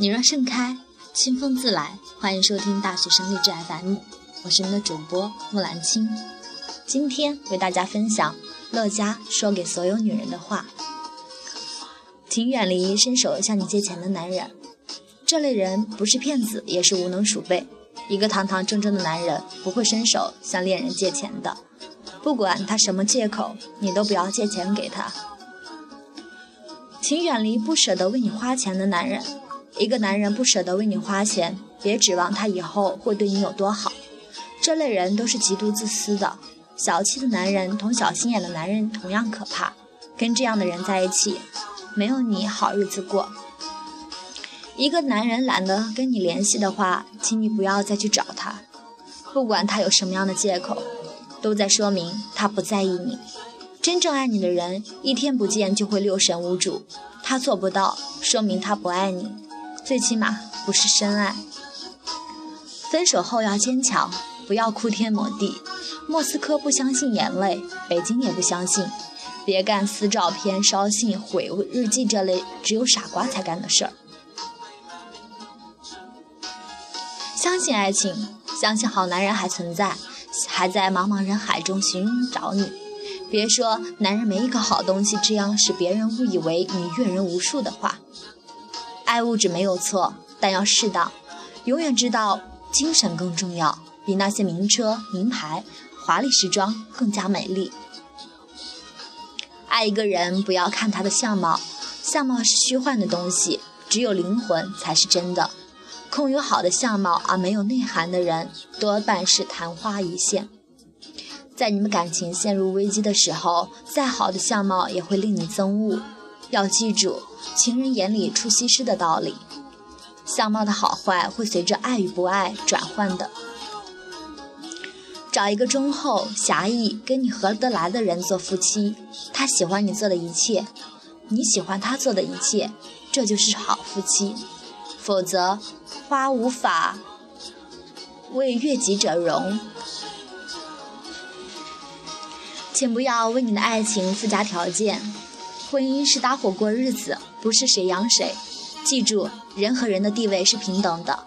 你若盛开，清风自来。欢迎收听大学生励志 FM，我是你的主播木兰青。今天为大家分享乐嘉说给所有女人的话：请远离伸手向你借钱的男人。这类人不是骗子，也是无能鼠辈。一个堂堂正正的男人不会伸手向恋人借钱的，不管他什么借口，你都不要借钱给他。请远离不舍得为你花钱的男人。一个男人不舍得为你花钱，别指望他以后会对你有多好。这类人都是极度自私的。小气的男人同小心眼的男人同样可怕。跟这样的人在一起，没有你好日子过。一个男人懒得跟你联系的话，请你不要再去找他。不管他有什么样的借口，都在说明他不在意你。真正爱你的人，一天不见就会六神无主。他做不到，说明他不爱你。最起码不是深爱。分手后要坚强，不要哭天抹地。莫斯科不相信眼泪，北京也不相信。别干撕照片、烧信、毁日记这类只有傻瓜才干的事儿。相信爱情，相信好男人还存在，还在茫茫人海中寻找你。别说男人没一个好东西，这样使别人误以为你阅人无数的话。爱物质没有错，但要适当。永远知道精神更重要，比那些名车、名牌、华丽时装更加美丽。爱一个人，不要看他的相貌，相貌是虚幻的东西，只有灵魂才是真的。空有好的相貌而没有内涵的人，多半是昙花一现。在你们感情陷入危机的时候，再好的相貌也会令你憎恶。要记住，情人眼里出西施的道理。相貌的好坏会随着爱与不爱转换的。找一个忠厚、侠义、跟你合得来的人做夫妻，他喜欢你做的一切，你喜欢他做的一切，这就是好夫妻。否则，花无法为悦己者容。请不要为你的爱情附加条件。婚姻是搭伙过日子，不是谁养谁。记住，人和人的地位是平等的。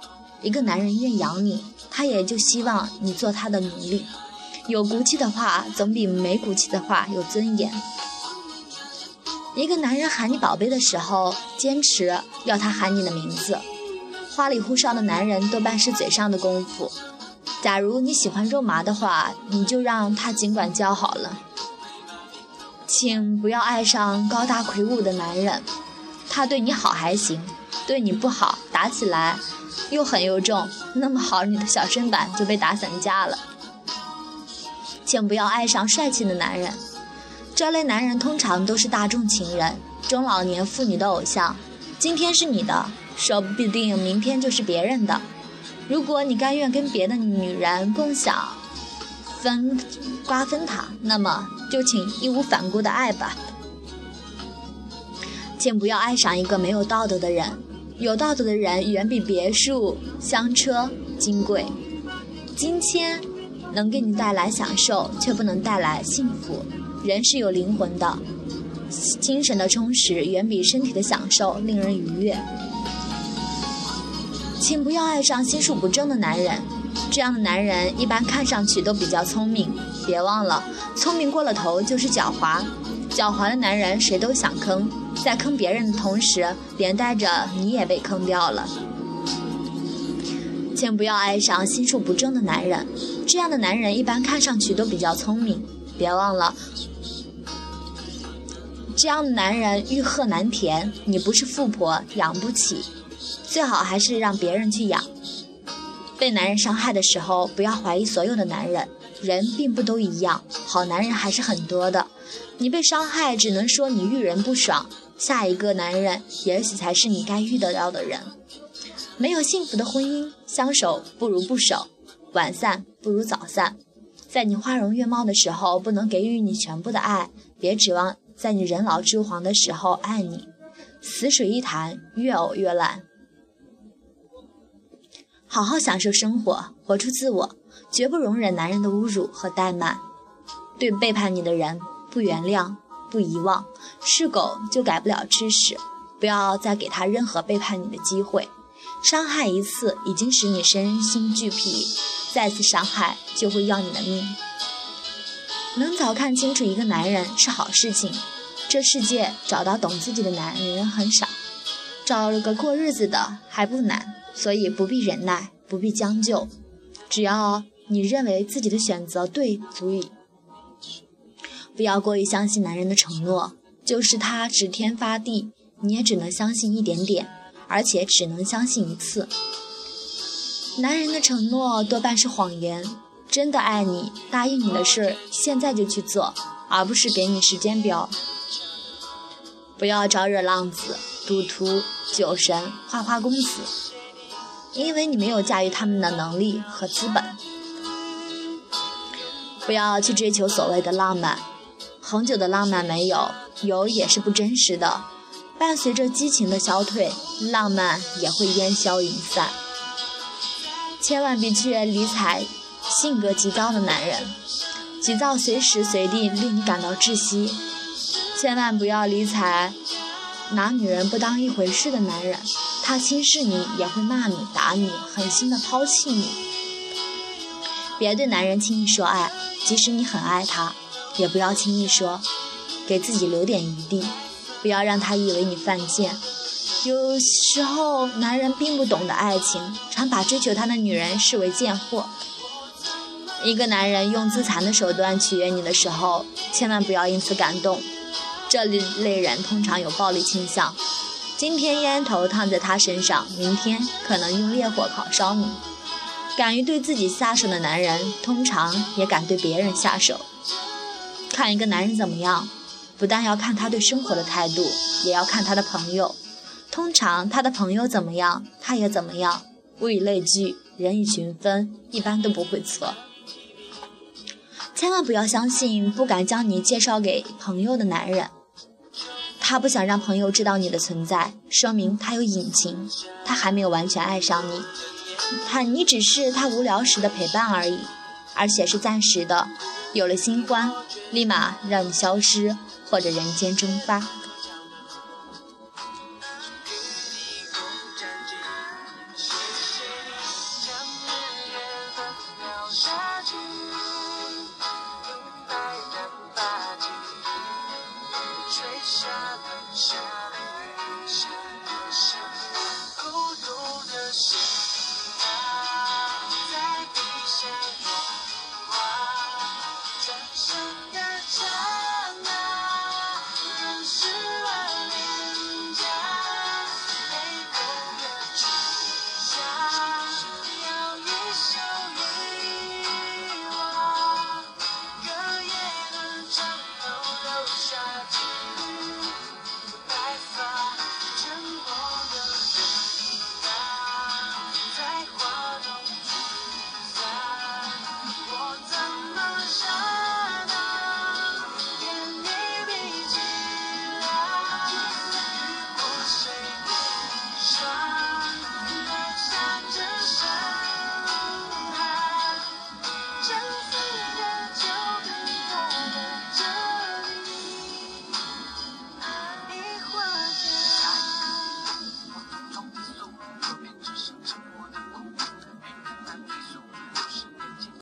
一个男人愿养你，他也就希望你做他的奴隶。有骨气的话，总比没骨气的话有尊严。一个男人喊你宝贝的时候，坚持要他喊你的名字。花里胡哨的男人多半是嘴上的功夫。假如你喜欢肉麻的话，你就让他尽管叫好了。请不要爱上高大魁梧的男人，他对你好还行，对你不好，打起来又狠又重，那么好你的小身板就被打散架了。请不要爱上帅气的男人，这类男人通常都是大众情人，中老年妇女的偶像。今天是你的，说不定明天就是别人的。如果你甘愿跟别的女人共享分瓜分他，那么。就请义无反顾的爱吧，请不要爱上一个没有道德的人。有道德的人远比别墅、香车金贵。金钱能给你带来享受，却不能带来幸福。人是有灵魂的，精神的充实远比身体的享受令人愉悦。请不要爱上心术不正的男人。这样的男人一般看上去都比较聪明，别忘了，聪明过了头就是狡猾。狡猾的男人谁都想坑，在坑别人的同时，连带着你也被坑掉了。请不要爱上心术不正的男人，这样的男人一般看上去都比较聪明，别忘了，这样的男人欲壑难填，你不是富婆养不起，最好还是让别人去养。被男人伤害的时候，不要怀疑所有的男人，人并不都一样，好男人还是很多的。你被伤害，只能说你遇人不爽，下一个男人也许才是你该遇得到的人。没有幸福的婚姻，相守不如不守，晚散不如早散。在你花容月貌的时候，不能给予你全部的爱，别指望在你人老珠黄的时候爱你。死水一潭，越呕越烂。好好享受生活，活出自我，绝不容忍男人的侮辱和怠慢。对背叛你的人，不原谅，不遗忘。是狗就改不了吃屎，不要再给他任何背叛你的机会。伤害一次已经使你身心俱疲，再次伤害就会要你的命。能早看清楚一个男人是好事情，这世界找到懂自己的男人很少，找了个过日子的还不难，所以不必忍耐，不必将就，只要你认为自己的选择对足矣。不要过于相信男人的承诺，就是他指天发地，你也只能相信一点点，而且只能相信一次。男人的承诺多半是谎言。真的爱你，答应你的事现在就去做，而不是给你时间表。不要招惹浪子、赌徒、酒神、花花公子，因为你没有驾驭他们的能力和资本。不要去追求所谓的浪漫，恒久的浪漫没有，有也是不真实的。伴随着激情的消退，浪漫也会烟消云散。千万别去理睬。性格急躁的男人，急躁随时随地令你感到窒息。千万不要理睬拿女人不当一回事的男人，他轻视你也会骂你、打你，狠心的抛弃你。别对男人轻易说爱，即使你很爱他，也不要轻易说，给自己留点余地，不要让他以为你犯贱。有时候，男人并不懂得爱情，常把追求他的女人视为贱货。一个男人用自残的手段取悦你的时候，千万不要因此感动。这类人通常有暴力倾向，今天烟头烫在他身上，明天可能用烈火烤烧你。敢于对自己下手的男人，通常也敢对别人下手。看一个男人怎么样，不但要看他对生活的态度，也要看他的朋友。通常他的朋友怎么样，他也怎么样。物以类聚，人以群分，一般都不会错。千万不要相信不敢将你介绍给朋友的男人，他不想让朋友知道你的存在，说明他有隐情，他还没有完全爱上你，他你只是他无聊时的陪伴而已，而且是暂时的，有了新欢，立马让你消失或者人间蒸发。